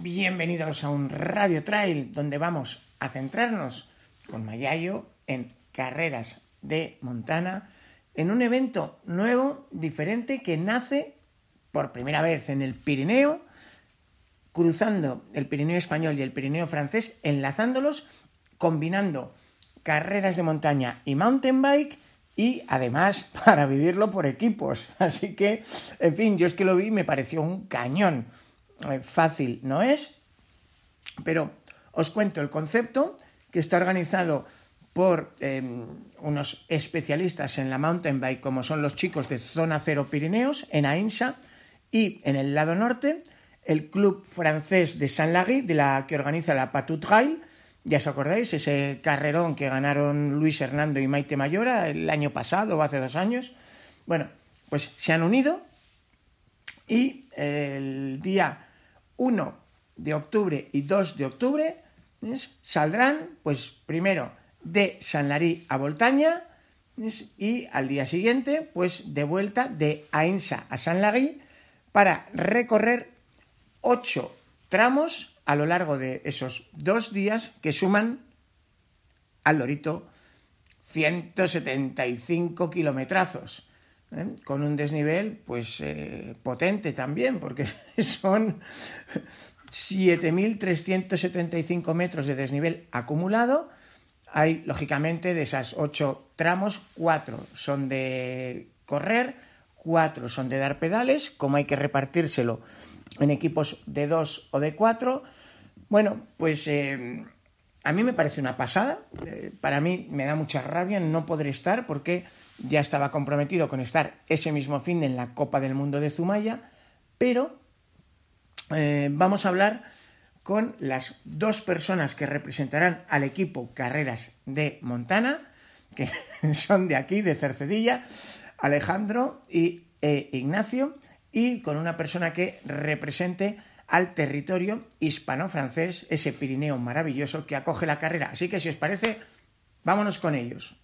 Bienvenidos a un Radio Trail donde vamos a centrarnos con Mayayo en carreras de Montana, en un evento nuevo, diferente, que nace por primera vez en el Pirineo, cruzando el Pirineo español y el Pirineo francés, enlazándolos, combinando carreras de montaña y mountain bike y además para vivirlo por equipos. Así que, en fin, yo es que lo vi y me pareció un cañón. Eh, fácil no es, pero os cuento el concepto que está organizado por eh, unos especialistas en la mountain bike, como son los chicos de Zona Cero Pirineos, en Ainsa, y en el lado norte, el club francés de Saint-Lary, de la que organiza la Patou Trail, ya os acordáis, ese carrerón que ganaron Luis Hernando y Maite Mayora el año pasado o hace dos años. Bueno, pues se han unido y el día 1 de octubre y 2 de octubre saldrán, pues primero de San Larí a Voltaña y al día siguiente, pues de vuelta de Ainsa a San Larí para recorrer 8 tramos a lo largo de esos dos días que suman al Lorito 175 kilometrazos. ¿Eh? con un desnivel pues eh, potente también, porque son 7.375 metros de desnivel acumulado. Hay, lógicamente, de esas ocho tramos, cuatro son de correr, cuatro son de dar pedales, como hay que repartírselo en equipos de dos o de cuatro. Bueno, pues eh, a mí me parece una pasada. para mí me da mucha rabia no poder estar porque ya estaba comprometido con estar ese mismo fin en la Copa del Mundo de Zumaya, pero eh, vamos a hablar con las dos personas que representarán al equipo Carreras de Montana, que son de aquí, de Cercedilla, Alejandro y e Ignacio, y con una persona que represente al territorio hispano-francés, ese Pirineo maravilloso que acoge la carrera. Así que si os parece, vámonos con ellos.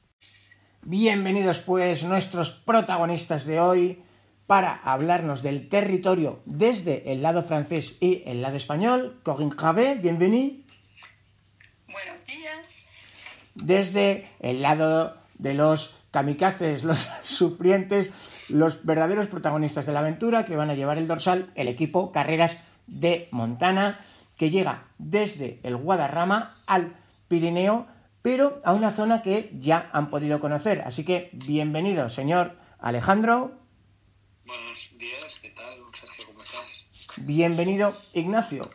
Bienvenidos pues nuestros protagonistas de hoy para hablarnos del territorio desde el lado francés y el lado español. Corinne Cravé, bienvenue. Buenos días. Desde el lado de los kamikazes, los sufrientes, los verdaderos protagonistas de la aventura que van a llevar el dorsal, el equipo Carreras de Montana, que llega desde el Guadarrama al Pirineo pero a una zona que ya han podido conocer. Así que bienvenido, señor Alejandro. Buenos días, ¿qué tal, Sergio? ¿Cómo estás? Bienvenido, Ignacio.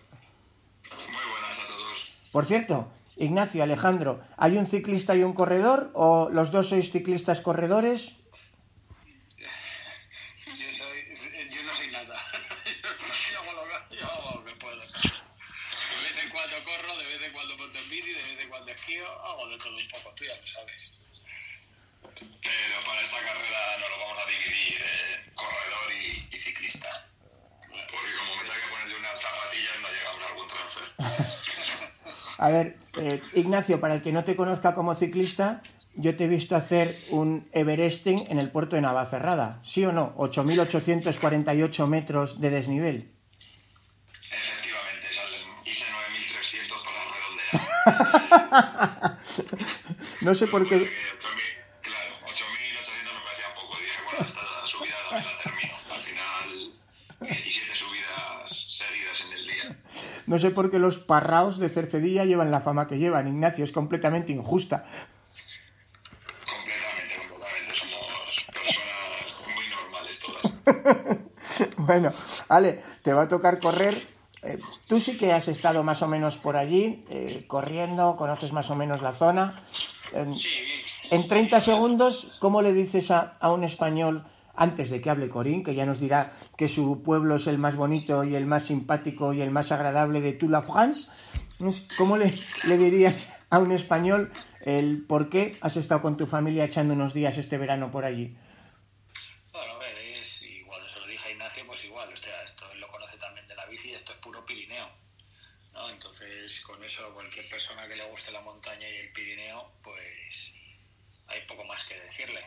Muy buenas a todos. Por cierto, Ignacio, Alejandro, ¿hay un ciclista y un corredor o los dos sois ciclistas corredores? a ver, eh, Ignacio, para el que no te conozca como ciclista, yo te he visto hacer un Everesting en el puerto de Navacerrada, ¿sí o no? 8.848 metros de desnivel. Efectivamente, hice 9.300 para redondear. no sé por qué... No sé por qué los parraos de Cercedilla llevan la fama que llevan, Ignacio, es completamente injusta. Completamente, completamente. Somos personas muy normales todas. Bueno, Ale, te va a tocar correr Eh, tú sí que has estado más o menos por allí, eh, corriendo, conoces más o menos la zona. En, en 30 segundos, ¿cómo le dices a, a un español antes de que hable Corín, que ya nos dirá que su pueblo es el más bonito y el más simpático y el más agradable de toute la France, ¿cómo le, le dirías a un español el por qué has estado con tu familia echando unos días este verano por allí? Bueno, a ver, es igual, se lo dije a Ignacio, pues igual, o sea, esto él lo conoce también de la bici, esto es puro Pirineo, ¿no? Entonces, con eso, cualquier persona que le guste la montaña y el Pirineo, pues hay poco más que decirle.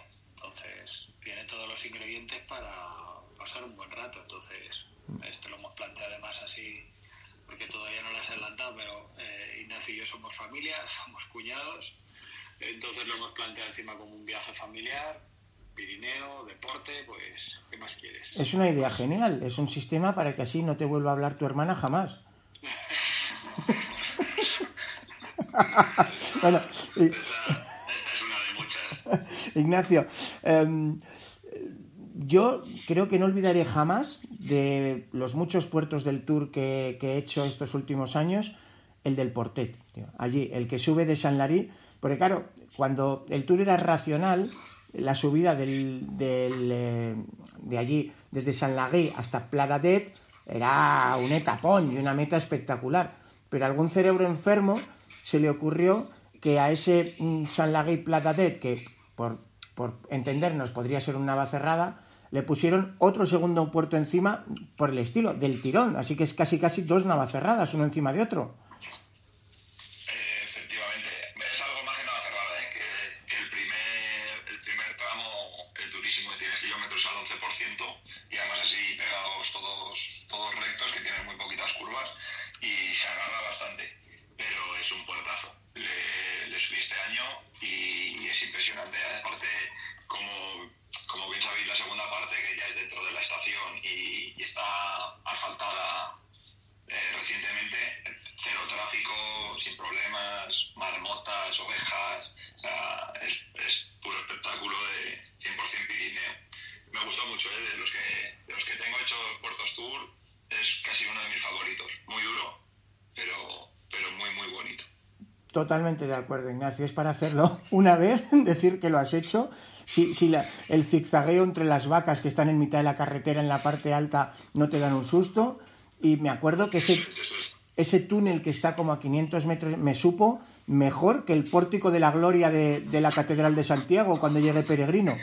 Tiene todos los ingredientes para pasar un buen rato. Entonces, esto lo hemos planteado además así, porque todavía no lo has adelantado, pero eh, Ignacio y yo somos familia, somos cuñados. Entonces lo hemos planteado encima como un viaje familiar, Pirineo, deporte, pues, ¿qué más quieres? Es una idea genial, es un sistema para que así no te vuelva a hablar tu hermana jamás. bueno, y... Esa, esta es una de muchas. Ignacio, em, yo creo que no olvidaré jamás de los muchos puertos del tour que, he hecho estos últimos años, el del Portet, allí, el que sube de San Larí, porque claro, cuando el tour era racional, la subida del, del, eh, de allí, desde San Larí hasta Pladadet, era un etapón y una meta espectacular. Pero a algún cerebro enfermo se le ocurrió que a ese mm, San Laguí Platadet, que por, por entendernos podría ser una cerrada, le pusieron otro segundo puerto encima por el estilo, del tirón. Así que es casi casi dos navacerradas, uno encima de otro. Totalmente de acuerdo, Ignacio. Es para hacerlo una vez, decir que lo has hecho. Si, si la- el zigzagueo entre las vacas que están en mitad de la carretera en la parte alta no te dan un susto. Y me acuerdo que ese, ese túnel que está como a 500 metros me supo mejor que el pórtico de la gloria de, de la Catedral de Santiago cuando llegue peregrino.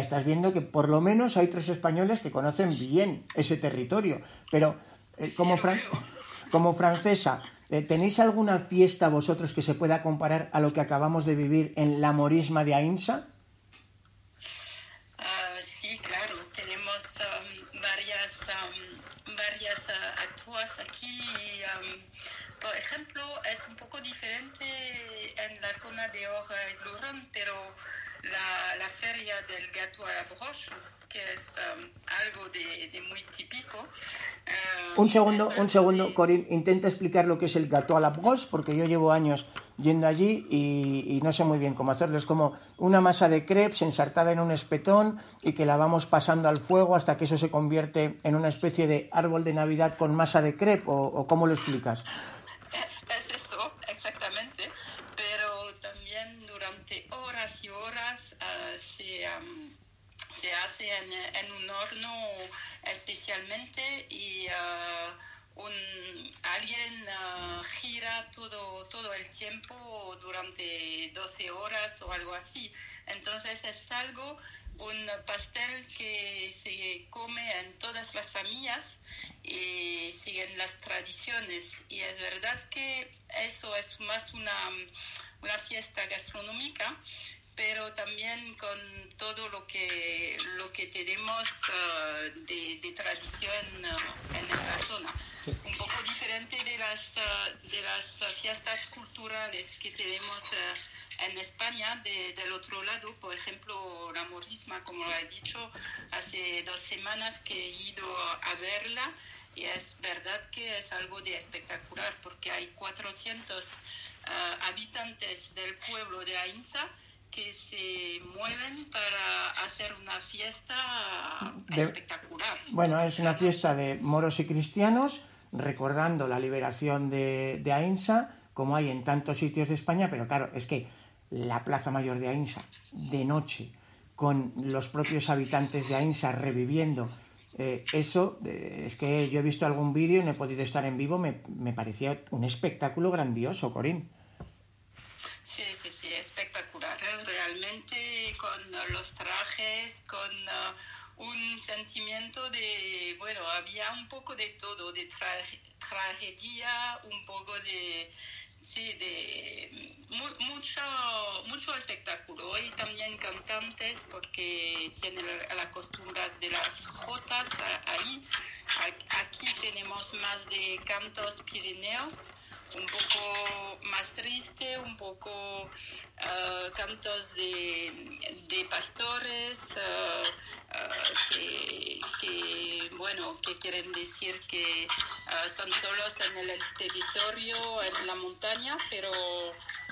Estás viendo que por lo menos hay tres españoles que conocen bien ese territorio. Pero eh, como, fran- como francesa, eh, ¿tenéis alguna fiesta vosotros que se pueda comparar a lo que acabamos de vivir en la morisma de Ainsa? Ah, sí, claro, tenemos am, varias, am, varias ah, actúas aquí. y, am, por ejemplo, es un poco diferente en la zona de Or-Luron, pero la, la feria del gato a la broche, que es am, algo de, de muy típico. ah, Un segundo, un segundo, de- Corín, intenta explicar lo que es el gâteau à la broche, porque yo llevo años yendo allí y, y no sé muy bien cómo hacerlo. Es como una masa de crepes ensartada en un espetón y que la vamos pasando al fuego hasta que eso se convierte en una especie de árbol de Navidad con masa de crepe, o, o cómo lo explicas. Es eso, exactamente, pero también durante horas y horas ah, se, am, se en un horno especialmente y ah, un, alguien ah, gira todo, todo el tiempo durante 12 horas o algo así. Entonces es algo, un pastel que se come en todas las familias y siguen las tradiciones. Y es verdad que eso es más una, una fiesta gastronómica, pero también con todo lo que, lo que tenemos eh, de, de, tradición eh, en esta zona. Un poco diferente de las, de las fiestas culturales que tenemos en España, del otro lado, por ejemplo, la morisma, como lo he dicho, hace dos semanas que he ido a verla y es verdad que es algo de espectacular porque hay 400 habitantes del pueblo de Ainsa que se mueven para hacer una fiesta espectacular. Bueno, es una fiesta de moros y cristianos, recordando la liberación de, de Ainsa, como hay en tantos sitios de España, pero claro, es que la Plaza Mayor de Ainsa, de noche, con los propios habitantes de Ainsa reviviendo eh, eso, eh, es que yo he visto algún vídeo y no he podido estar en vivo, me, me parecía un espectáculo grandioso, Corín. Sí, sí, sí, espectacular. ¿eh? Realmente con trajes, con uh, un sentimiento de, bueno, había un poco de todo, de tragedia, un poco de, sí, de mucho, mucho espectáculo. Y también cantantes, porque tienen la costumbre de las jotas ahí. Aquí tenemos más de cantos pirineos un poco más triste, un poco uh, cantos de, pastores uh, que, que, bueno, que quieren decir que son solos en el territorio, en la montaña, pero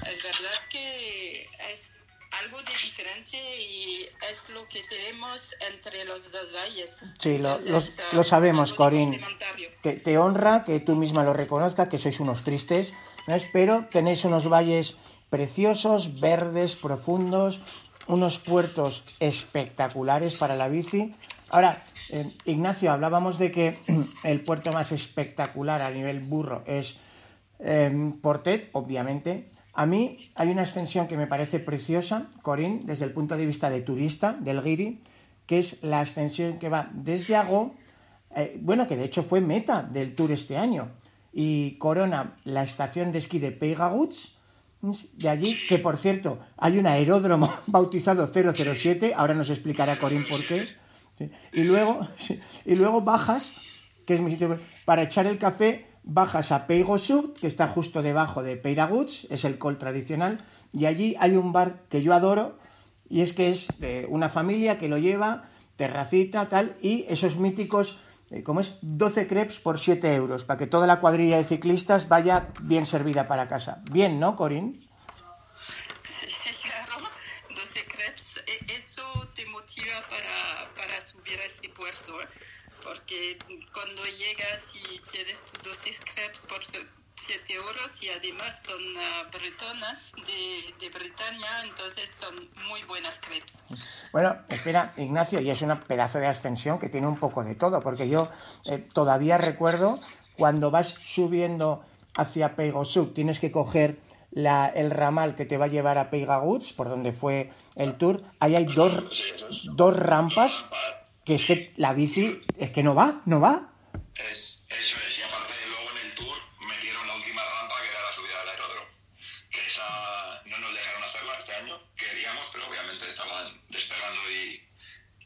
es verdad que es algo de diferente y es lo que tenemos entre los dos valles. Sí, lo, lo, sabemos, Corín. Te, te, honra que tú misma lo reconozcas, que sois unos tristes, ¿no? pero tenéis unos valles preciosos, verdes, profundos, unos puertos espectaculares para la bici. Ahora, eh, Ignacio, hablábamos de que el puerto más espectacular a nivel burro es eh, Portet, obviamente, a mí hay una extensión que me parece preciosa, Corín, desde el punto de vista de turista, del Giri, que es la extensión que va desde Ago, eh, bueno, que de hecho fue meta del tour este año, y corona la estación de esquí de Peigaguts, de allí, que por cierto, hay un aeródromo bautizado 007, ahora nos explicará Corín por qué, y, luego, y luego bajas, que es mi sitio, para echar el café bajas a Peigo que está justo debajo de Peiraguts, es el col tradicional, y allí hay un bar que yo adoro, y es que es de una familia que lo lleva, terracita, tal, y esos míticos, eh, como es? 12 crepes por 7 euros, para que toda la cuadrilla de ciclistas vaya bien servida para casa. Bien, ¿no, Corín? Porque cuando llegas y tienes tus 12 crepes por 7 euros y además son uh, bretonas de, de Bretaña, entonces son muy buenas crepes. Bueno, espera, Ignacio, y es un pedazo de ascensión que tiene un poco de todo, porque yo eh, todavía recuerdo cuando vas subiendo hacia Peigosuk, tienes que coger la, el ramal que te va a llevar a Peigaguts, por donde fue el tour, ahí hay dos, dos rampas que es que la bici es que no va, no va. Es, eso es, y aparte luego en el tour metieron la última rampa que era la subida del aeródromo, que esa no nos dejaron hacerla este año, queríamos, pero obviamente estaban despegando y,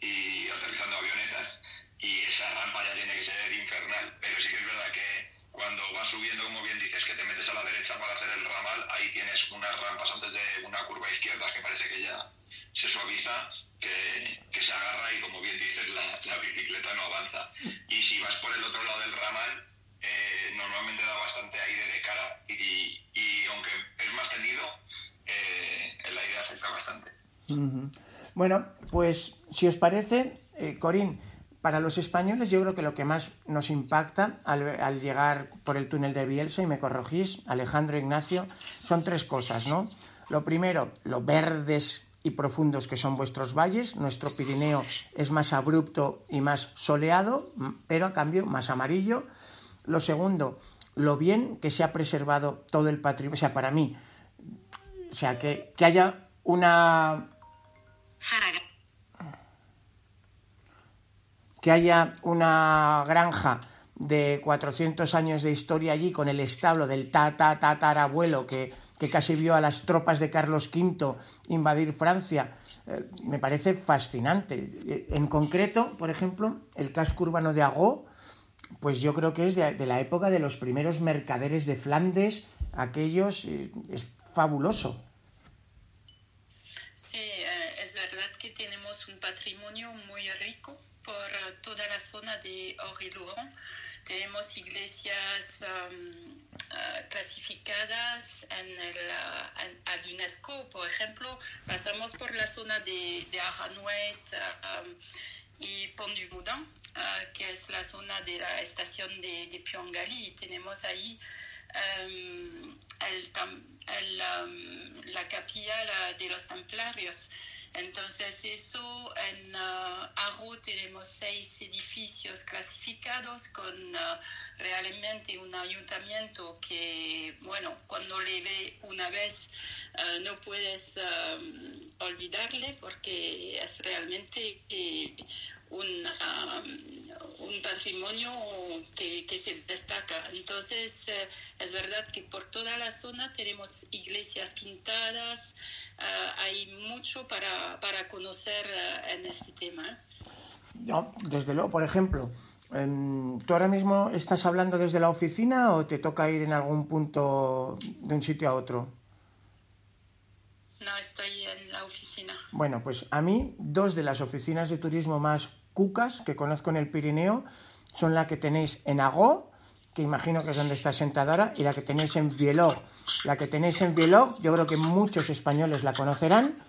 y aterrizando avionetas, y esa rampa ya tiene que ser infernal, pero sí que es verdad que cuando vas subiendo, como bien dices, que te metes a la derecha para hacer el ramal, ahí tienes unas rampas antes de una curva izquierda que parece que ya se suaviza que, se agarra y como bien dices la, bicicleta no avanza. Y si vas por el otro lado del ramal eh, normalmente da bastante aire de cara y, aunque es más tendido eh, el aire afecta bastante. Bueno pues si os parece eh, Corín para los españoles yo creo que lo que más nos impacta al, llegar por el túnel de Bielsa, y me corregís, Alejandro Ignacio, son tres cosas, ¿no? Lo primero, lo verdes y profundos que son vuestros valles. Nuestro Pirineo es más abrupto y más soleado, pero a cambio más amarillo. Lo segundo, lo bien que se ha preservado todo el patrimonio. O sea, para mí, o sea, que, que haya una... que haya una granja de 400 años de historia allí con el establo del ta ta ta tarabuelo que que casi vio a las tropas de Carlos V invadir Francia. Eh, me parece fascinante. Eh, en concreto, por ejemplo, el casco urbano de Agó, pues yo creo que es de, la época de los primeros mercaderes de Flandes, aquellos, eh, es fabuloso. Sí, es verdad que tenemos un patrimonio muy rico por toda la zona de Ori-Luron. Tenemos iglesias um, uh, clasificadas en el, uh, al UNESCO, por ejemplo. Pasamos por la zona de, de Aranuet um, y Pont du Moudin, que es la zona de la estación de, de Pyongali. Tenemos ahí um, el, el, la capilla de los templarios. Entonces, eso en uh, tenemos seis edificios clasificados con uh, realmente un ayuntamiento que, bueno, cuando le ve una vez uh, no puedes um, olvidarle porque es realmente eh, un, um, un patrimonio que, que, se destaca. Entonces, eh, es verdad que por toda la zona tenemos iglesias pintadas, uh, hay mucho para, para conocer uh, en este tema. No, desde luego, por ejemplo, ¿tú ahora mismo estás hablando desde la oficina o te toca ir en algún punto de un sitio a otro? No, estoy en la oficina. Bueno, pues a mí dos de las oficinas de turismo más cucas que conozco en el Pirineo son la que tenéis en Agó, que imagino que es donde está sentada ahora, y la que tenéis en Bielog. La que tenéis en Bielog, yo creo que muchos españoles la conocerán,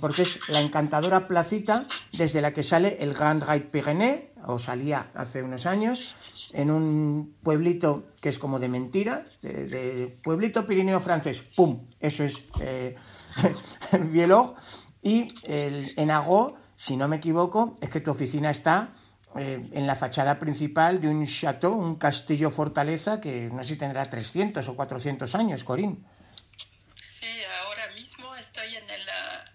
porque es la encantadora placita desde la que sale el Grand Raid Pyrénées, o salía hace unos años, en un pueblito que es como de mentira, de, pueblito pirineo francés, ¡pum! Eso es eh, Bielog. Y el, en Agó si no me equivoco, es que tu oficina está eh, en la fachada principal de un chateau, un castillo fortaleza que no sé si tendrá 300 o 400 años, Corín. Sí, ahora mismo estoy en el,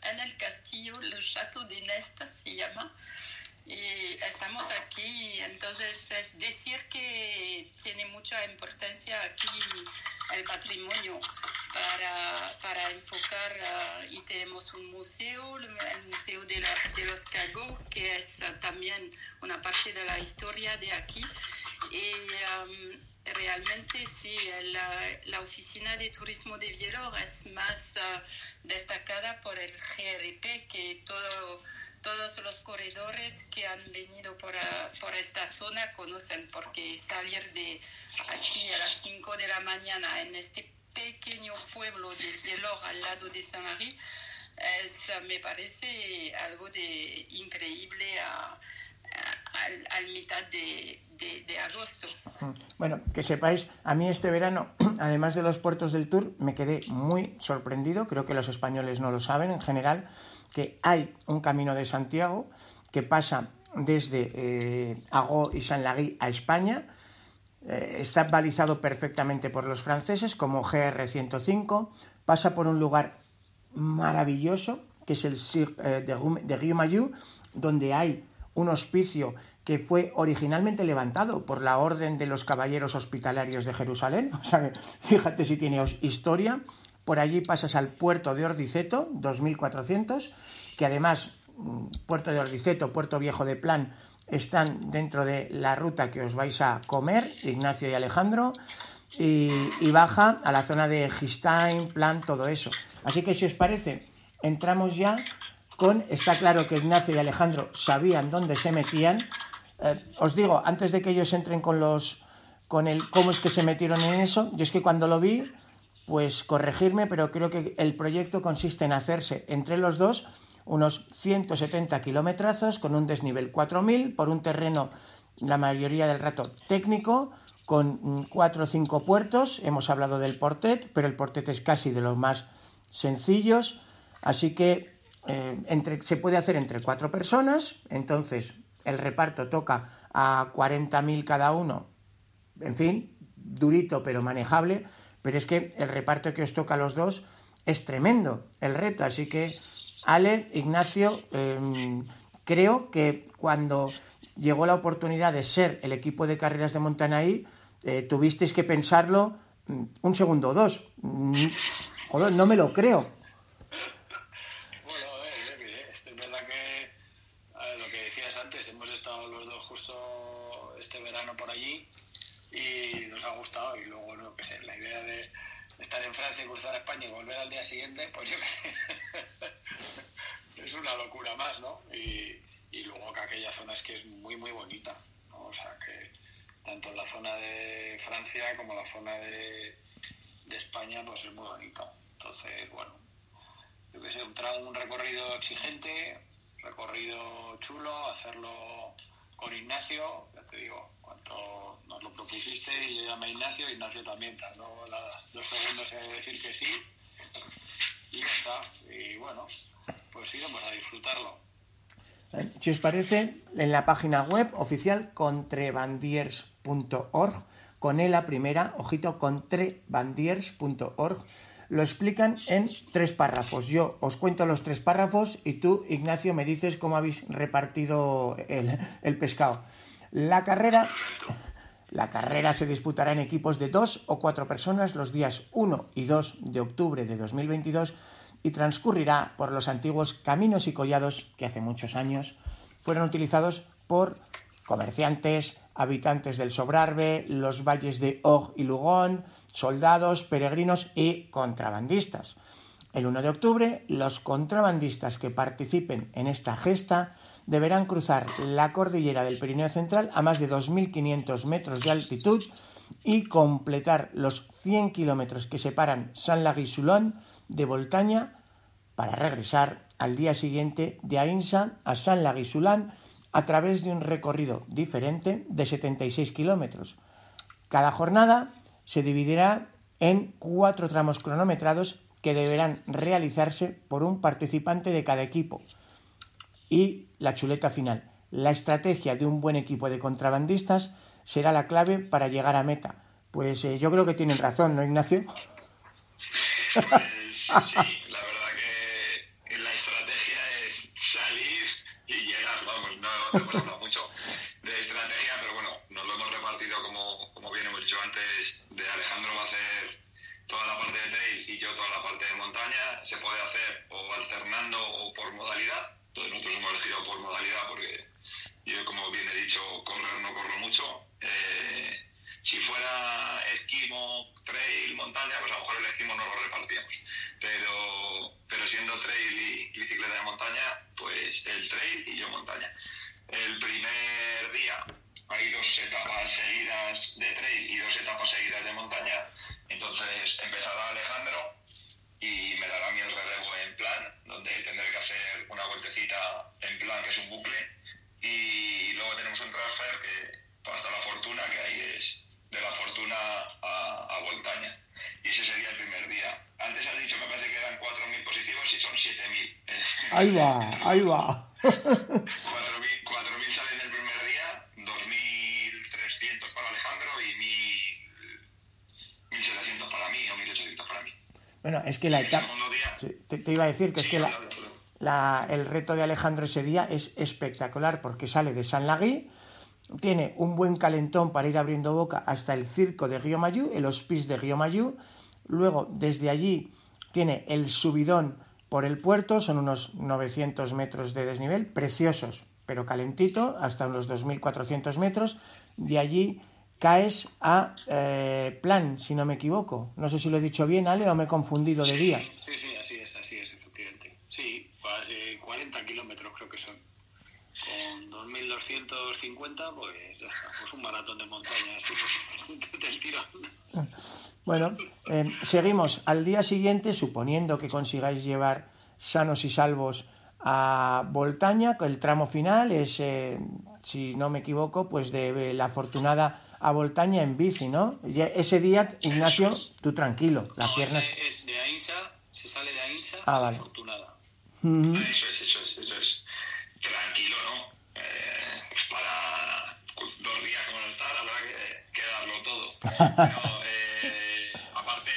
en el castillo, el Chateau de Nesta se llama, y estamos aquí, entonces es decir que tiene mucha importancia aquí el patrimonio para, para enfocar uh, y tenemos un museo, el Museo de, de los Cagos, que es uh, también una parte de la historia de aquí. Y um, realmente sí, la, la, oficina de turismo de Bielor es más destacada por el GRP que todo todos los corredores que han venido por, por, esta zona conocen, porque salir de aquí a las 5 de la mañana en este pequeño pueblo de Bielor al lado de Saint-Marie es, me parece algo de increíble a, al, mitad de, de, agosto. Bueno, que sepáis, a mí este verano, además de los puertos del Tour, me quedé muy sorprendido, creo que los españoles no lo saben en general, que hay un camino de Santiago que pasa desde eh, Agó y San Lagui a España. Eh, está balizado perfectamente por los franceses como GR105. Pasa por un lugar maravilloso que es el Sir eh, de, Rio donde hay un hospicio que fue originalmente levantado por la Orden de los Caballeros Hospitalarios de Jerusalén. O sea, fíjate si tiene historia. Por allí pasas al puerto de Ordiceto, 2400, que además mm, Puerto de Ordiceto, Puerto Viejo de Plan, están dentro de la ruta que os vais a comer, Ignacio y Alejandro, y, baja a la zona de Gistain, Plan, todo eso. Así que si os parece, entramos ya con, está claro que Ignacio y Alejandro sabían dónde se metían. Eh, os digo, antes de que ellos entren con los, con el cómo es que se metieron en eso, yo es que cuando lo vi pues corregirme, pero creo que el proyecto consiste en hacerse entre los dos unos 170 kilómetros con un desnivel 4000 por un terreno la mayoría del rato técnico con cuatro o cinco puertos. Hemos hablado del portet, pero el portet es casi de los más sencillos, así que eh, entre, se puede hacer entre cuatro personas, entonces el reparto toca a 40.000 cada uno, en fin, durito pero manejable pero es que el reparto que os toca a los dos es tremendo, el reto. Así que, Ale, Ignacio, em, creo que cuando llegó la oportunidad de ser el equipo de carreras de Montanaí, eh, tuvisteis que pensarlo mm, un segundo o dos. Mm, no me lo creo. Bueno, a ver, eh, es verdad que a ver, lo que decías antes, hemos estado los dos justo este verano por allí y nos ha gustado y luego, no qué sé, la idea de estar en Francia y cruzar a España y volver al día siguiente, pues yo qué sé, es una locura más, ¿no? Y, luego que aquella zona es que es muy, muy bonita, ¿no? O sea, que tanto la zona de Francia como la zona de, de España, pues es muy bonita. Entonces, bueno, yo que sé, un, un recorrido exigente, recorrido chulo, hacerlo con Ignacio, ya te digo, cuando nos lo propusiste y yo llamé Ignacio, Ignacio también tardó nada, dos segundos en decir que sí, y ya está. Y bueno, pues iremos a disfrutarlo. Eh, Si os parece, en la página web oficial contrebandiers.org, con E la primera, ojito, contrebandiers.org, lo explican en tres párrafos. Yo os cuento los tres párrafos y tú, Ignacio, me dices cómo habéis repartido el, el pescado. La carrera, la carrera se disputará en equipos de dos o cuatro personas los días 1 y 2 de octubre de 2022 y transcurrirá por los antiguos caminos y collados que hace muchos años fueron utilizados por comerciantes, habitantes del Sobrarbe, los valles de Og y Lugón, soldados, peregrinos y contrabandistas. El 1 de octubre, los contrabandistas que participen en esta gesta deberán cruzar la cordillera del Pirineo Central a más de 2.500 metros de altitud y completar los 100 kilómetros que separan Saint-Lary-Soulon de Voltaña para regresar al día siguiente de Ainsa a Saint-Lary-Soulon a través de un recorrido diferente de 76 kilómetros. Cada jornada se dividirá en cuatro tramos cronometrados que deberán realizarse por un participante de cada equipo. Y la chuleta final. La estrategia de un buen equipo de contrabandistas será la clave para llegar a meta. Pues eh, yo creo que tienen razón, ¿no, Ignacio? Pues, sí, la verdad que la estrategia es salir y llegar, vamos, no hablado mucho de estrategia, pero bueno, nos lo hemos repartido como, como bien hemos dicho antes, de Alejandro va a hacer toda la parte de trail y yo toda la parte de montaña, se puede hacer o alternando o por modalidad, entonces nosotros hemos elegido por modalidad porque yo como bien he dicho, correr no corro mucho, eh, si fuera esquimo, trail, montaña, pues a lo mejor el esquimo no lo repartíamos. Pero, pero siendo trail y, y bicicleta de montaña, pues el trail y yo montaña. El primer día hay dos etapas seguidas de trail y dos etapas seguidas de montaña. Entonces empezará Alejandro y me dará a mí el relevo en plan, donde tendré que hacer una vueltecita en plan, que es un bucle. Y luego tenemos un transfer que hasta la fortuna, que ahí es de la fortuna a, a Voltaña. Y ese sería el primer día. Antes has dicho, me parece que eran 4.000 positivos y son 7.000. Ahí va, ahí va. 4.000 4.000 salen el primer día, 2.300 para Alejandro y 1.000 1.700 para mí o 1.800 para mí. Bueno, es que la etapa... Sí, te, te iba a decir que es que la, la- el reto de Alejandro ese día es espectacular porque sale de San Lagui, tiene un buen calentón para ir abriendo boca hasta el circo de Río Mayú, el hospice de Río Mayú, luego desde allí tiene el subidón por el puerto, son unos 900 metros de desnivel, preciosos, pero calentito, hasta unos 2.400 metros, de allí caes a eh, Plan, si no me equivoco. No sé si lo he dicho bien, Ale, o me he confundido de día. Sí, sí, así es, así es, efectivamente. Sí, casi 40 kilómetros creo que son. Con 2.250, pues ya está, pues un maratón de montaña, así del tirón. Bueno, eh, seguimos al día siguiente, suponiendo que consigáis llevar sanos y salvos a Voltaña, el tramo final es, eh, si no me equivoco, pues de la afortunada a Voltaña en bici, ¿no? Ese día, Ignacio, tú tranquilo, las No, piernas... es de Ainsa, se sale de Ainsa Ah, vale. Afortunada. Ujú. Eso es, eso es, eso es. Tranquilo, ¿no? Eh, para dos días como no estar, habrá que, que darlo todo. No, eh, aparte,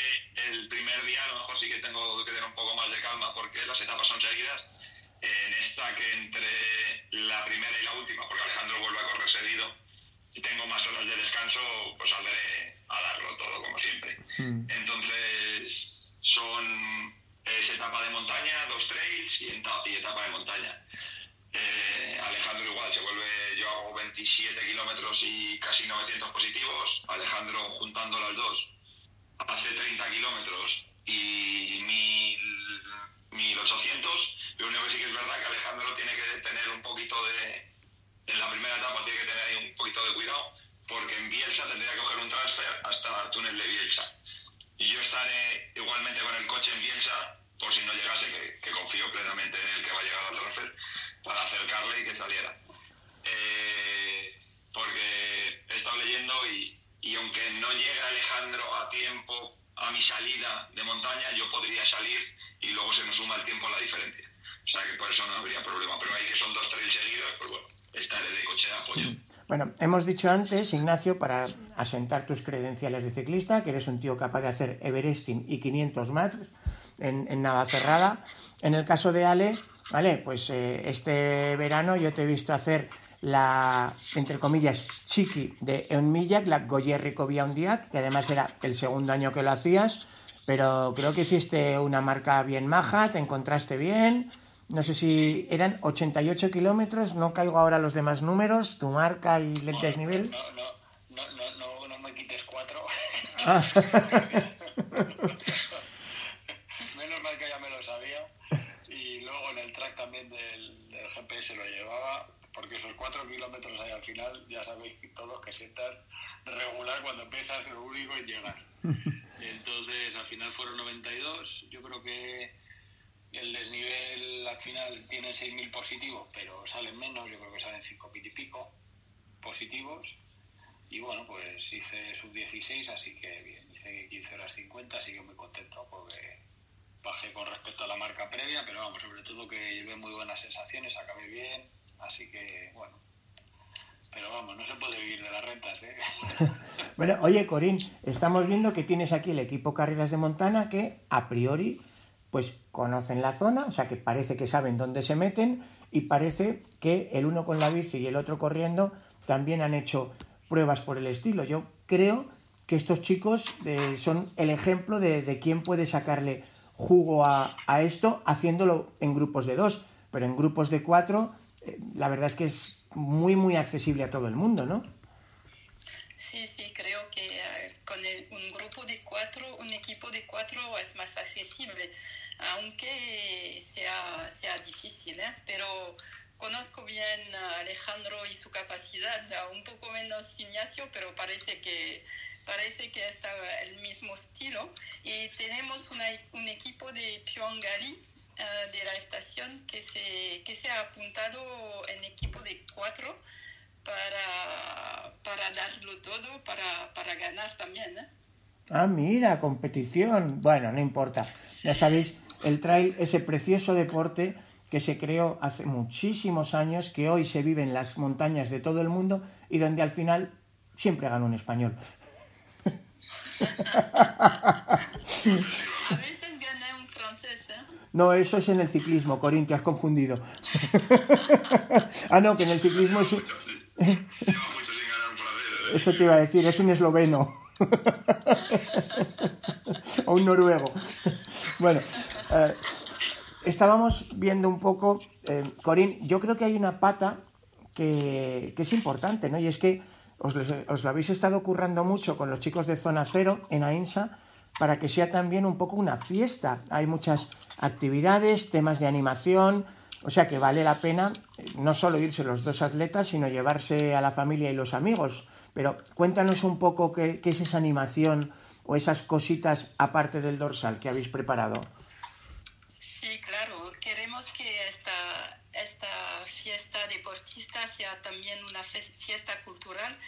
el primer día a lo mejor sí que tengo que tener un poco más de calma porque las etapas son seguidas. En esta que entre la primera y la última, porque Alejandro vuelve a correr seguido, más horas de descanso, pues saldré a darlo todo como siempre. Entonces, son es etapa de montaña, dos trails y, y etapa de montaña. Eh, Alejandro igual se vuelve, yo hago 27 kilómetros y casi 900 positivos. Alejandro juntando las dos hace 30 kilómetros y 1800. Lo único que sí que es verdad que Alejandro tiene que tener un poquito de, en la primera etapa tiene que tener ahí un poquito de cuidado porque en Bielsa tendría que coger un transfer hasta el túnel de Bielsa. Y yo estaré igualmente con el coche en Bielsa por si no llegase, que, confío plenamente en él que va a llegar al transfer, para acercarle y que saliera. Eh, porque he estado leyendo y, y aunque no llegue Alejandro a tiempo a mi salida de montaña, yo podría salir y luego se nos suma el tiempo a la diferencia. O sea que por eso no habría problema. Pero ahí que son dos trails seguidos, pues bueno, estaré de coche de apoyo. Bueno, hemos dicho antes, Ignacio, para asentar tus credenciales de ciclista, que eres un tío capaz de hacer Everesting y 500 más en, en Navacerrada. En el caso de Ale, vale, pues eh, este verano yo te he visto hacer la, entre comillas, chiqui de Eunmillac, la Goyerri Viaundiac, que además era el segundo año que lo hacías, pero creo que hiciste una marca bien maja, te encontraste bien, no sé si eran 88 kilómetros, no caigo ahora los demás números, tu marca y el desnivel. No, no, no, no, no, me quites cuatro. Ah. Menos mal que ya me lo sabía. Y luego en el track también del, del GPS lo llevaba porque esos cuatro kilómetros ahí al final, ya sabéis todos que sientan regular cuando empiezas lo único en llegar. Entonces, al final fueron 92. Yo creo que el desnivel al final tiene 6.000 positivos, pero salen menos. Yo creo que salen 5.000 y pico positivos. Y bueno, pues hice sub 16, así que bien. Hice 15 horas 50, así que muy contento porque bajé con respecto a la marca previa, pero vamos, sobre todo que llevé muy buenas sensaciones, acabé bien Así que, bueno. Pero vamos, no se puede vivir de las rentas, ¿eh? bueno, oye, Corín, estamos viendo que tienes aquí el equipo Carreras de Montana que, a priori, pues conocen la zona, o sea que parece que saben dónde se meten y parece que el uno con la bici y el otro corriendo también han hecho pruebas por el estilo. Yo creo que estos chicos eh, son el ejemplo de, de, quién puede sacarle jugo a, a, esto haciéndolo en grupos de dos, pero en grupos de cuatro la verdad es que es muy, muy accesible a todo el mundo, ¿no? Sí, sí, creo que eh, con un grupo de cuatro, un equipo de cuatro es más accesible, aunque sea, sea difícil, ¿eh? pero conozco bien a Alejandro y su capacidad, un poco menos Ignacio, pero parece que parece que está el mismo estilo. Y tenemos un equipo de Pyongali eh, de la estación que se, que se ha apuntado en equipo de cuatro para, para darlo todo, para, para ganar también. ¿eh? Ah, mira, competición. Bueno, no importa. Ya sabéis, el trail, ese precioso deporte que se creó hace muchísimos años, que hoy se vive en las montañas de todo el mundo y donde al final siempre gana un español. A veces gana un francés, ¿eh? No, eso es en el ciclismo, Corín, te has confundido. ah, no, que en el ciclismo es... Eso te iba a decir, es un esloveno. o un noruego. bueno, eh, estábamos viendo un poco, eh, Corín, yo creo que hay una pata que, es importante, ¿no? Y es que os, os, lo habéis estado currando mucho con los chicos de Zona Cero en AINSA para que sea también un poco una fiesta. Hay muchas actividades, temas de animación, o sea que vale la pena eh, no solo irse los dos atletas, sino llevarse a la familia y los amigos. Pero cuéntanos un poco qué, es esa animación o esas cositas aparte del dorsal que habéis preparado. Sí, claro. Queremos que esta, esta fiesta deportista sea también una fiesta cultural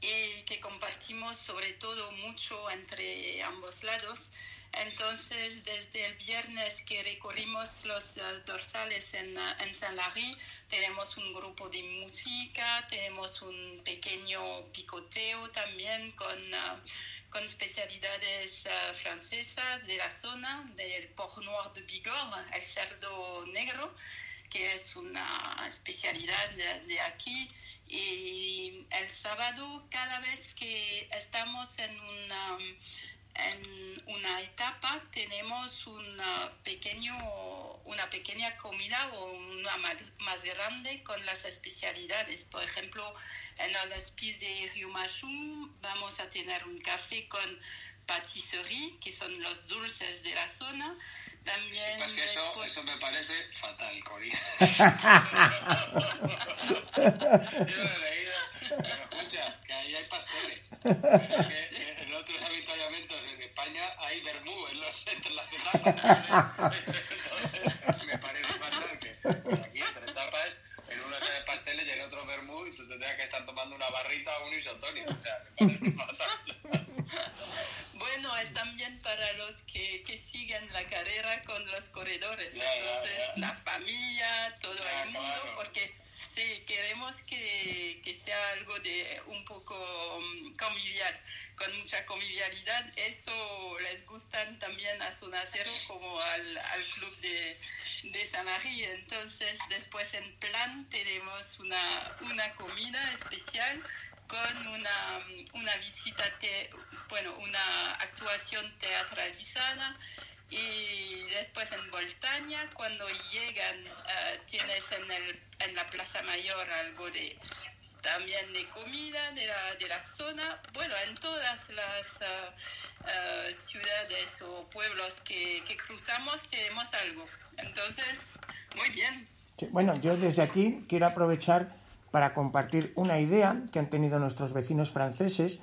y que compartimos sobre todo mucho entre ambos lados. Entonces, desde el viernes que recorrimos los uh, dorsales en, uh, en Saint Larry, tenemos un grupo de música, tenemos un pequeño picoteo también con, uh, con especialidades francesas de la zona, del porc noir de Bigorre, el cerdo negro, que es una especialidad de, de aquí. Y el sábado, cada vez que estamos en una en una etapa tenemos una, pequeño, una pequeña comida o una más, más grande con las especialidades. Por ejemplo, en el hospice de Riumachum vamos a tener un café con patisserie, que son los dulces de la zona. También Pues que eso, me parece fatal, Corina. Yo lo he leído. Pero escucha, que ahí hay pasteles. Pero es que en otros avituallamientos en España hay vermú en los, entre las etapas. Entonces, me parece fatal que aquí entre etapas, en uno se de pasteles y en otro vermú, y tú tendrías que estar tomando una barrita o un isotónico. O sea, me parece fatal. Bueno, es también para los que, que siguen la carrera con los corredores, Ya, entonces ya. la familia, todo el mundo, porque sí, queremos que, que sea algo de un poco mm, convivial, con mucha convivialidad. Eso les gustan también a Zona Cero como al, al club de, de Sanary. Entonces, después en plan tenemos una, una comida especial con una, una visita, te- bueno, una actuación teatralizada y después en Voltaña, cuando llegan, eh, tienes en, el, en la Plaza Mayor algo de también de comida de la, de la zona. Bueno, en todas las eh, eh, ciudades o pueblos que, que cruzamos tenemos algo. Entonces, muy bien. Bueno, yo desde aquí quiero aprovechar para compartir una idea que han tenido nuestros vecinos franceses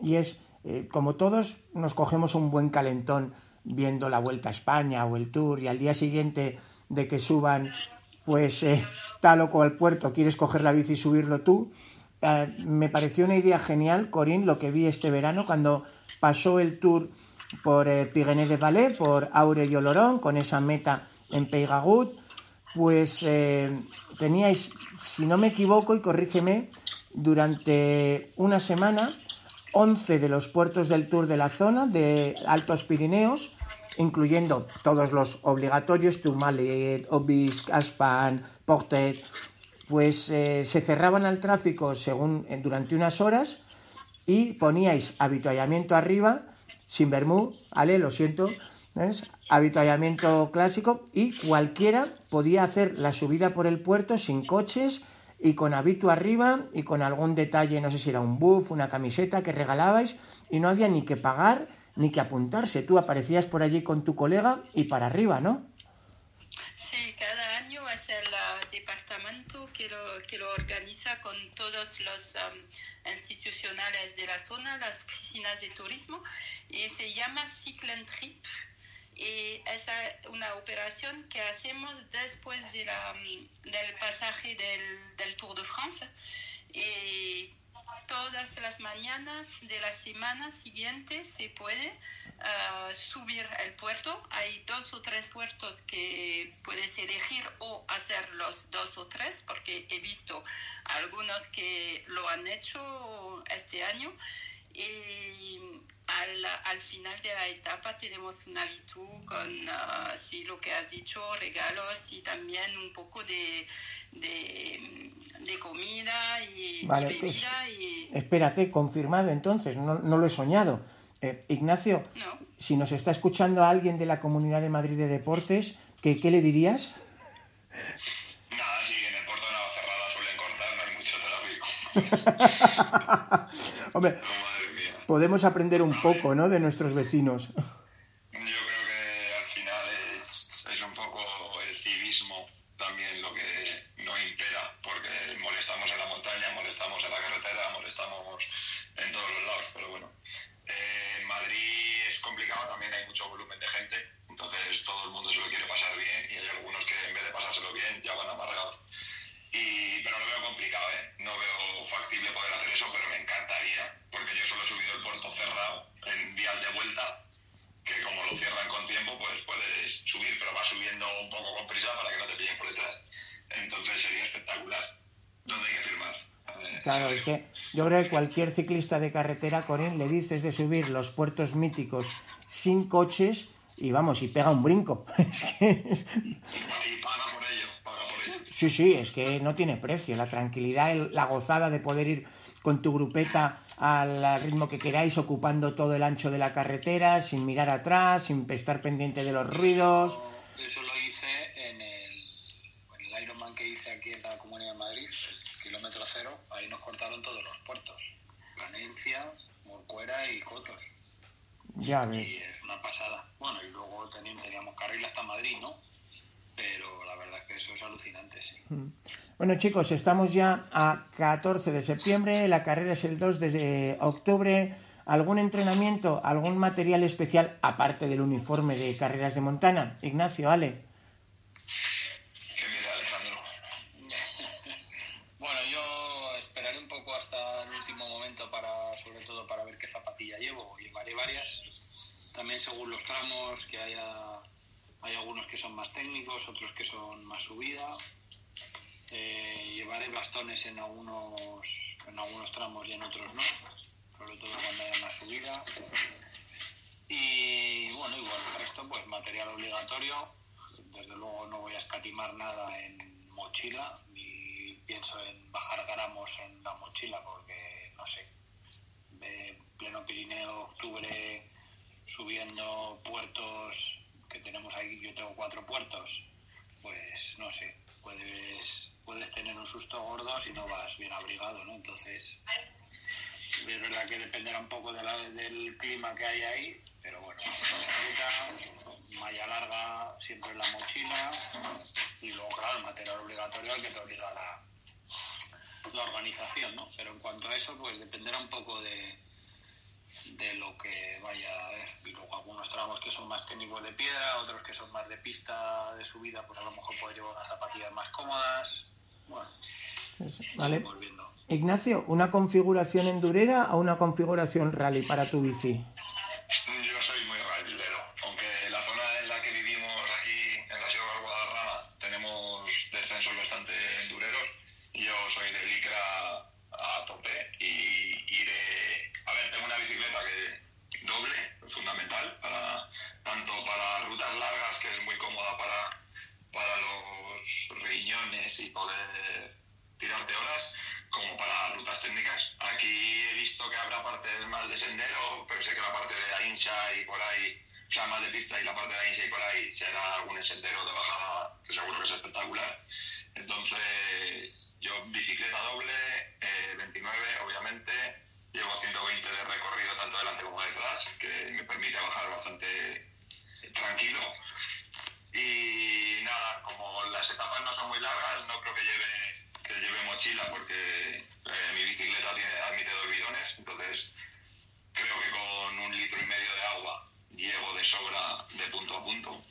y es, eh, como todos nos cogemos un buen calentón viendo la Vuelta a España o el Tour y al día siguiente de que suban pues eh, tal o cual puerto quieres coger la bici y subirlo tú, eh, me pareció una idea genial, Corín, lo que vi este verano cuando pasó el Tour por eh, de Valais, por Aure y Oloron, con esa meta en Peyragut, pues eh, teníais, si no me equivoco, y corrígeme, durante una semana, 11 de los puertos del Tour de la zona de Altos Pirineos, incluyendo todos los obligatorios, Tourmalet, Obisque, Aspan, Portet, pues eh, se cerraban al tráfico según eh, durante unas horas y poníais habituallamiento arriba, sin vermú, Ale, lo siento, ¿ves? habituallamiento clásico y cualquiera podía hacer la subida por el puerto sin coches y con habitu arriba y con algún detalle, no sé si era un buff, una camiseta que regalabais y no había ni que pagar ni que apuntarse. Tú aparecías por allí con tu colega y para arriba, ¿no? Sí, cada año es el departamento que lo, que lo organiza con todos los am, institucionales de la zona, las oficinas de turismo, y se llama Cycle and Trip. Y es una operación que hacemos después de la, mm, del pasaje del, del Tour de France. Y todas las mañanas de la semana siguiente se puede ah, subir el puerto. Hay dos o tres puertos que puedes elegir o hacer los dos o tres, porque he visto algunos que lo han hecho este año. Y al, al final de la etapa tenemos un habitu con, ah, sí, lo que has dicho, regalos y también un poco de, de, de comida y, Vale, pues, bebida. y, Espérate, confirmado entonces, no, no lo he soñado. Eh, Ignacio, no. si nos está escuchando alguien de la Comunidad de Madrid de Deportes, ¿qué, qué le dirías? Nada, sí, en el puerto de Navacerrada suelen cortar, no hay mucho tráfico. Hombre. Podemos aprender un poco, ¿no?, de nuestros vecinos. Claro, es que yo creo que cualquier ciclista de carretera, Corín, le dices de subir los puertos míticos sin coches y vamos, y pega un brinco. Es que es- Y paga por ello, paga por ello. Sí, sí, es que no tiene precio. La tranquilidad, la gozada de poder ir con tu grupeta al ritmo que queráis, ocupando todo el ancho de la carretera, sin mirar atrás, sin estar pendiente de los ruidos. Eso lo hice en el, en el Ironman que hice aquí en la Comunidad de Madrid, el kilómetro cero, ahí nos cortaron todos los puertos. Planencia, Morcuera y Cotos. Ya ves. Y es una pasada. Bueno, y luego teníamos, teníamos carril hasta Madrid, ¿no? Pero la verdad es que eso es alucinante, sí. Bueno chicos, estamos ya a 14 de septiembre, la carrera es el 2 de octubre. ¿Algún entrenamiento, algún material especial aparte del uniforme de carreras de Montana? Ignacio, Ale. Qué miedo, Alejandro. Bueno, yo esperaré un poco hasta el último momento para, sobre todo para ver qué zapatilla llevo. Llevaré varias. También según los tramos, que haya, hay algunos que son más técnicos, otros que son más subida. Eh, llevaré bastones en algunos, en algunos tramos y en otros no, sobre todo cuando haya más subida. Y bueno, igual el resto, pues material obligatorio. Desde luego no voy a escatimar nada en mochila, ni pienso en bajar gramos en la mochila, porque no sé, pleno Pirineo, octubre, subiendo puertos que tenemos ahí, yo tengo cuatro puertos, pues no sé, puedes, puedes tener un susto gordo si no vas bien abrigado, ¿no? Entonces, es verdad que dependerá un poco del clima que hay ahí, pero bueno, malla larga siempre en la mochila y luego, claro, el material obligatorio al que te obliga la, la organización, ¿no? Pero en cuanto a eso, pues dependerá un poco de, de lo que vaya a haber. Y luego algunos tramos que son más técnicos de piedra, otros que son más de pista, de subida, pues a lo mejor puedo llevar unas zapatillas más cómodas. Bueno, Vale. viendo. Ignacio, ¿una configuración endurera o una configuración rally para tu bici? Poder tirarte horas, como para rutas técnicas. Aquí he visto que habrá partes más de sendero, pero sé que la parte de Ainsa y por ahí, o sea, más de pista y la parte de Ainsa y por ahí será algún sendero de bajada, que seguro que es espectacular. Entonces, yo bicicleta doble, eh, 29 obviamente, llevo 120 de recorrido tanto delante como detrás, que me permite bajar bastante tranquilo. Y nada, como las etapas no son muy largas, no creo que lleve, que lleve mochila porque eh, mi bicicleta tiene, admite dos bidones, entonces creo que con un litro y medio de agua llego de sobra de punto a punto.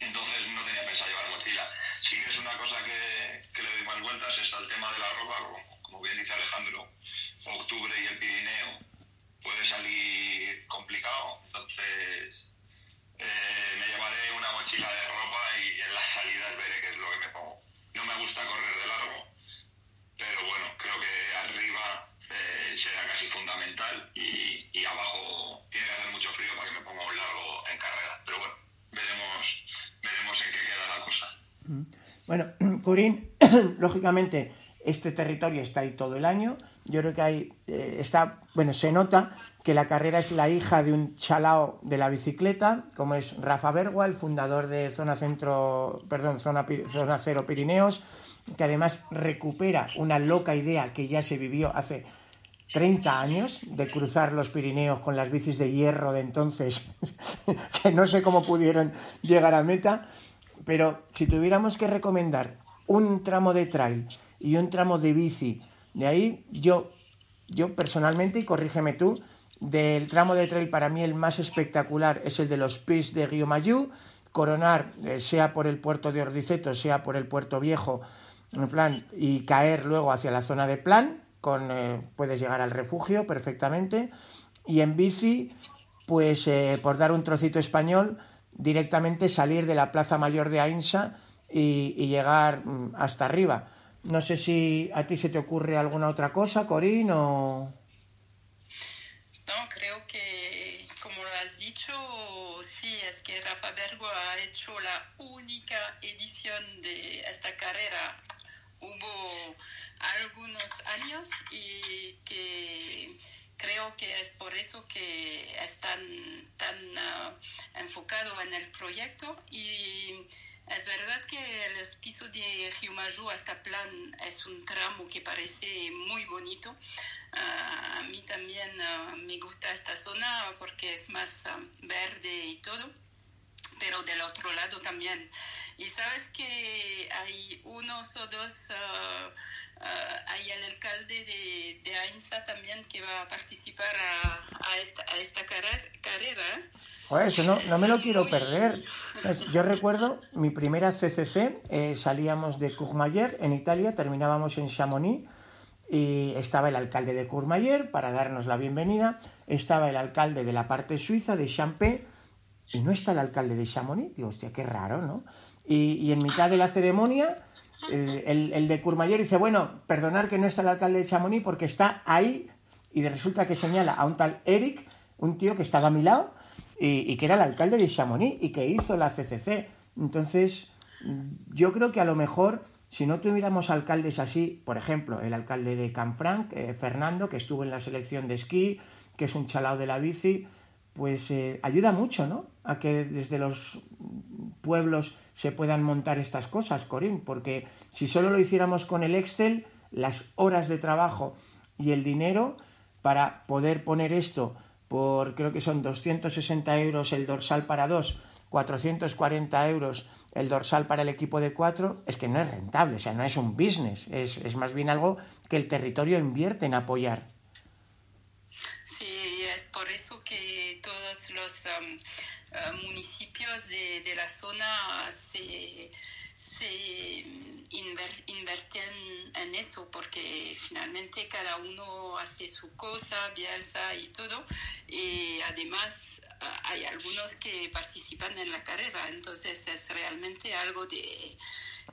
Entonces no tenía pensado llevar mochila. Sí que es una cosa que, que le doy más vueltas, es al tema de la ropa, como, como bien dice Alejandro, octubre y el Pirineo puede salir complicado, entonces eh, me llevaré una mochila de ropa y en las salidas veré qué es lo que me pongo. No me gusta correr de largo, pero bueno, creo que arriba eh, será casi fundamental y, y abajo tiene que hacer mucho frío para que me ponga un largo en carrera. Pero bueno, veremos, veremos en qué queda la cosa. Bueno, Corín, lógicamente, este territorio está ahí todo el año. Yo creo que hay, eh, está, bueno, se nota que la carrera es la hija de un chalao de la bicicleta, como es Rafa Bergua, el fundador de Zona Centro, perdón, Zona, Zona Cero Pirineos, que además recupera una loca idea que ya se vivió hace 30 años de cruzar los Pirineos con las bicis de hierro de entonces, que no sé cómo pudieron llegar a meta, pero si tuviéramos que recomendar un tramo de trail y un tramo de bici, de ahí yo, yo personalmente, y corrígeme tú, del tramo de trail para mí el más espectacular es el de los Pis de Río Mayú, coronar, eh, sea por el puerto de Ordiceto, sea por el puerto viejo, en plan, y caer luego hacia la zona de plan, con, eh, puedes llegar al refugio perfectamente, y en bici, pues eh, por dar un trocito español, directamente salir de la Plaza Mayor de Ainsa y, y llegar mm, hasta arriba. No sé si a ti se te ocurre alguna otra cosa, Corín, o... No, creo que, como lo has dicho, sí, es que Rafa Bergo ha hecho la única edición de esta carrera. Hubo algunos años y que creo que es por eso que están tan uh, enfocado en el proyecto y es verdad que el piso de Giumajú hasta Plan es un tramo que parece muy bonito. Uh, a mí también uh, me gusta esta zona porque es más verde y todo, pero del otro lado también. Y sabes que hay unos o dos hay el alcalde de, de, Ainsa también que va a participar a esta, carrera. Joder, eso no, no me lo quiero perder. Pues yo recuerdo mi primera CCC, eh, salíamos de Courmayeur en Italia, terminábamos en Chamonix y estaba el alcalde de Courmayeur para darnos la bienvenida, estaba el alcalde de la parte suiza de Champé y no está el alcalde de Chamonix. Digo, hostia, qué raro, ¿no? Y, en mitad de la ceremonia el, el, de Courmayeur dice, bueno, perdonar que no está el alcalde de Chamonix porque está ahí y resulta que señala a un tal Eric, un tío que estaba a mi lado y, que era el alcalde de Chamonix y que hizo la CCC. Entonces, yo creo que a lo mejor, si no tuviéramos alcaldes así, por ejemplo, el alcalde de Canfranc, eh, Fernando, que estuvo en la selección de esquí, que es un chalao de la bici, pues eh, ayuda mucho, ¿no? A que desde los pueblos se puedan montar estas cosas, Corín, porque si solo lo hiciéramos con el Excel, las horas de trabajo y el dinero para poder poner esto por, creo que son 260 euros el dorsal para dos, 440 euros el dorsal para el equipo de cuatro, es que no es rentable, o sea, no es un business, es, es más bien algo que el territorio invierte en apoyar. Sí, es por eso que todos los um, uh, municipios de, de, la zona se, se inver, en eso, porque finalmente cada uno hace su cosa, Bielsa y todo, y además uh, hay algunos que participan en la carrera, entonces es realmente algo de,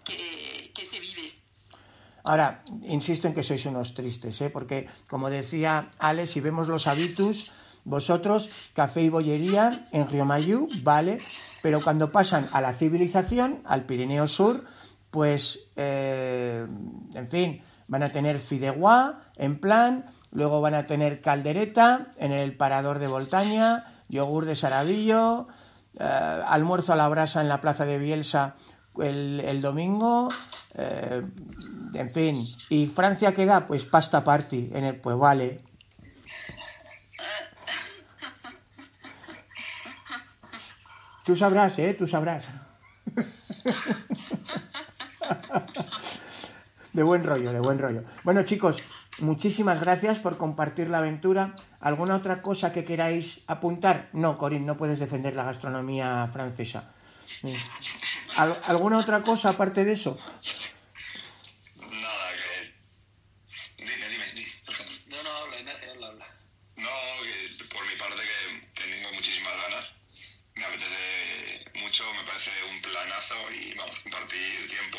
que, que se vive. Ahora, insisto en que sois unos tristes, ¿eh? porque, como decía Ale, si vemos los habitus, vosotros, café y bollería en Río Mayú, vale, pero cuando pasan a la civilización, al Pirineo Sur, pues, eh, en fin, van a tener fideuá en plan, luego van a tener caldereta en el parador de Voltaña, yogur de Sarabillo, eh, almuerzo a la brasa en la plaza de Bielsa el, el domingo, eh, en fin. ¿Y Francia qué da? Pues pasta party en el pues vale. Tú sabrás, ¿eh? Tú sabrás. De buen rollo, de buen rollo. Bueno, chicos, muchísimas gracias por compartir la aventura. ¿Alguna otra cosa que queráis apuntar? No, Corín, no puedes defender la gastronomía francesa. ¿Alguna otra cosa aparte de eso? Nada, que... Dime, dime, dime. No, no, habla, Ignacio, habla, habla. No, que por mi parte que, que tengo muchísimas ganas. Me apetece mucho, me parece un planazo y vamos, compartir tiempo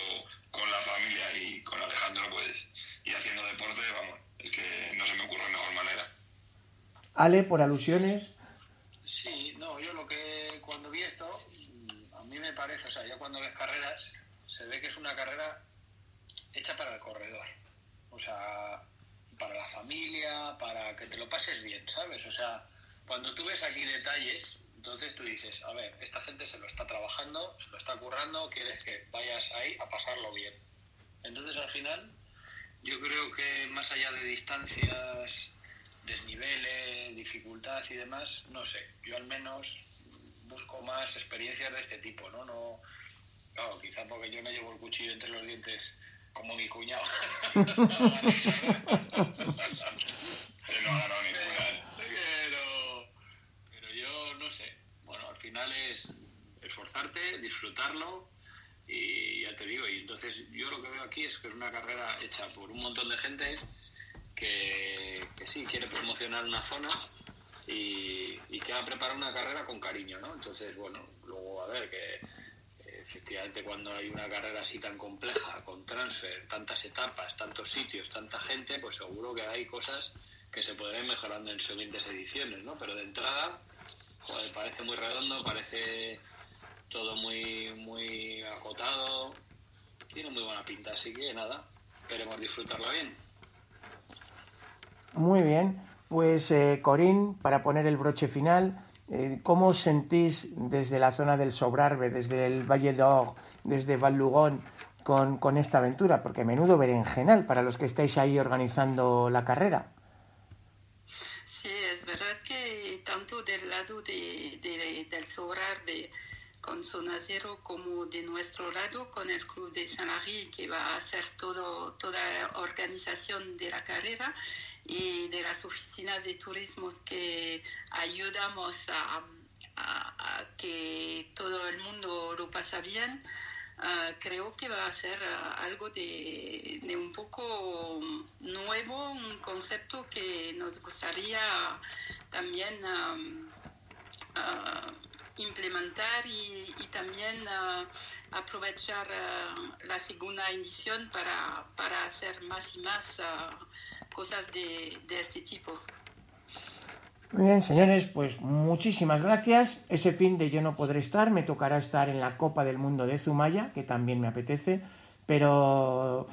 con la familia y con Alejandro, pues, y haciendo deporte, vamos, es que no se me ocurre mejor manera. Ale, por alusiones. Sí, no, yo lo que cuando vi esto, a mí me parece, o sea, yo cuando ves carreras, se ve que es una carrera hecha para el corredor. O sea, para la familia, para que te lo pases bien, ¿sabes? O sea, cuando tú ves aquí detalles, entonces tú dices, a ver, esta gente se lo está trabajando, se lo está currando, quieres que vayas ahí a pasarlo bien. Entonces al final, yo creo que más allá de distancias, desniveles, dificultad y demás, no sé, yo al menos busco más experiencias de este tipo, ¿no? no claro, quizá porque yo no llevo el cuchillo entre los dientes como mi cuñado. No ninguna. pero, pero yo no sé. Bueno, al final es esforzarte, disfrutarlo y ya te digo, y entonces yo lo que veo aquí es que es una carrera hecha por un montón de gente que, que sí quiere promocionar una zona y, y que va a preparar una carrera con cariño, ¿no? Entonces, bueno, luego a ver que efectivamente cuando hay una carrera así tan compleja, con transfer, tantas etapas, tantos sitios, tanta gente, pues seguro que hay cosas que se podrán mejorando en siguientes ediciones, ¿no? Pero de entrada, joder, parece muy redondo, parece todo muy, muy acotado, tiene muy buena pinta, así que nada, queremos disfrutarlo bien. Muy bien. pues eh, Corín, para poner el broche final, eh, ¿cómo os sentís desde la zona del Sobrarbe, desde el Valle d'Or, desde Val con, con esta aventura? Porque menudo berenjenal para los que estáis ahí organizando la carrera. Sí, es verdad que tanto del lado de, de, del Sobrarbe con Zona Cero como de nuestro lado con el Club de Sanary, que va a hacer todo, toda la organización de la carrera, y de las oficinas de turismo que ayudamos a, que todo el mundo lo pasa bien, ah, creo que va a ser ah, algo de, un poco nuevo, un concepto que nos gustaría también ah, implementar y, también aprovechar la segunda edición para, para hacer más y más cosas de, este tipo. Muy bien, señores, pues muchísimas gracias. Ese fin de yo no podré estar, me tocará estar en la Copa del Mundo de Zumaya, que también me apetece, pero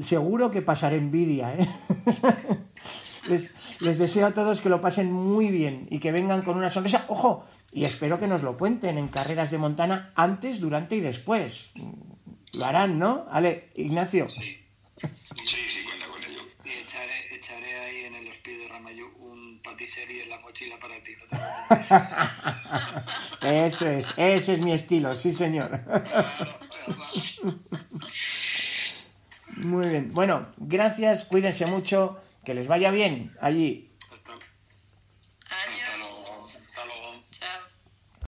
seguro que pasaré envidia. ¿eh? les, les, deseo a todos que lo pasen muy bien y que vengan con una sonrisa. Ojo, y espero que nos lo cuenten en carreras de Montana antes, durante y después. Lo harán, ¿no? Ale, Ignacio. Sí, sí, sí patisserie en la mochila para ti. Eso es, ese es mi estilo, sí señor. Muy bien, bueno, gracias, cuídense mucho, que les vaya bien allí.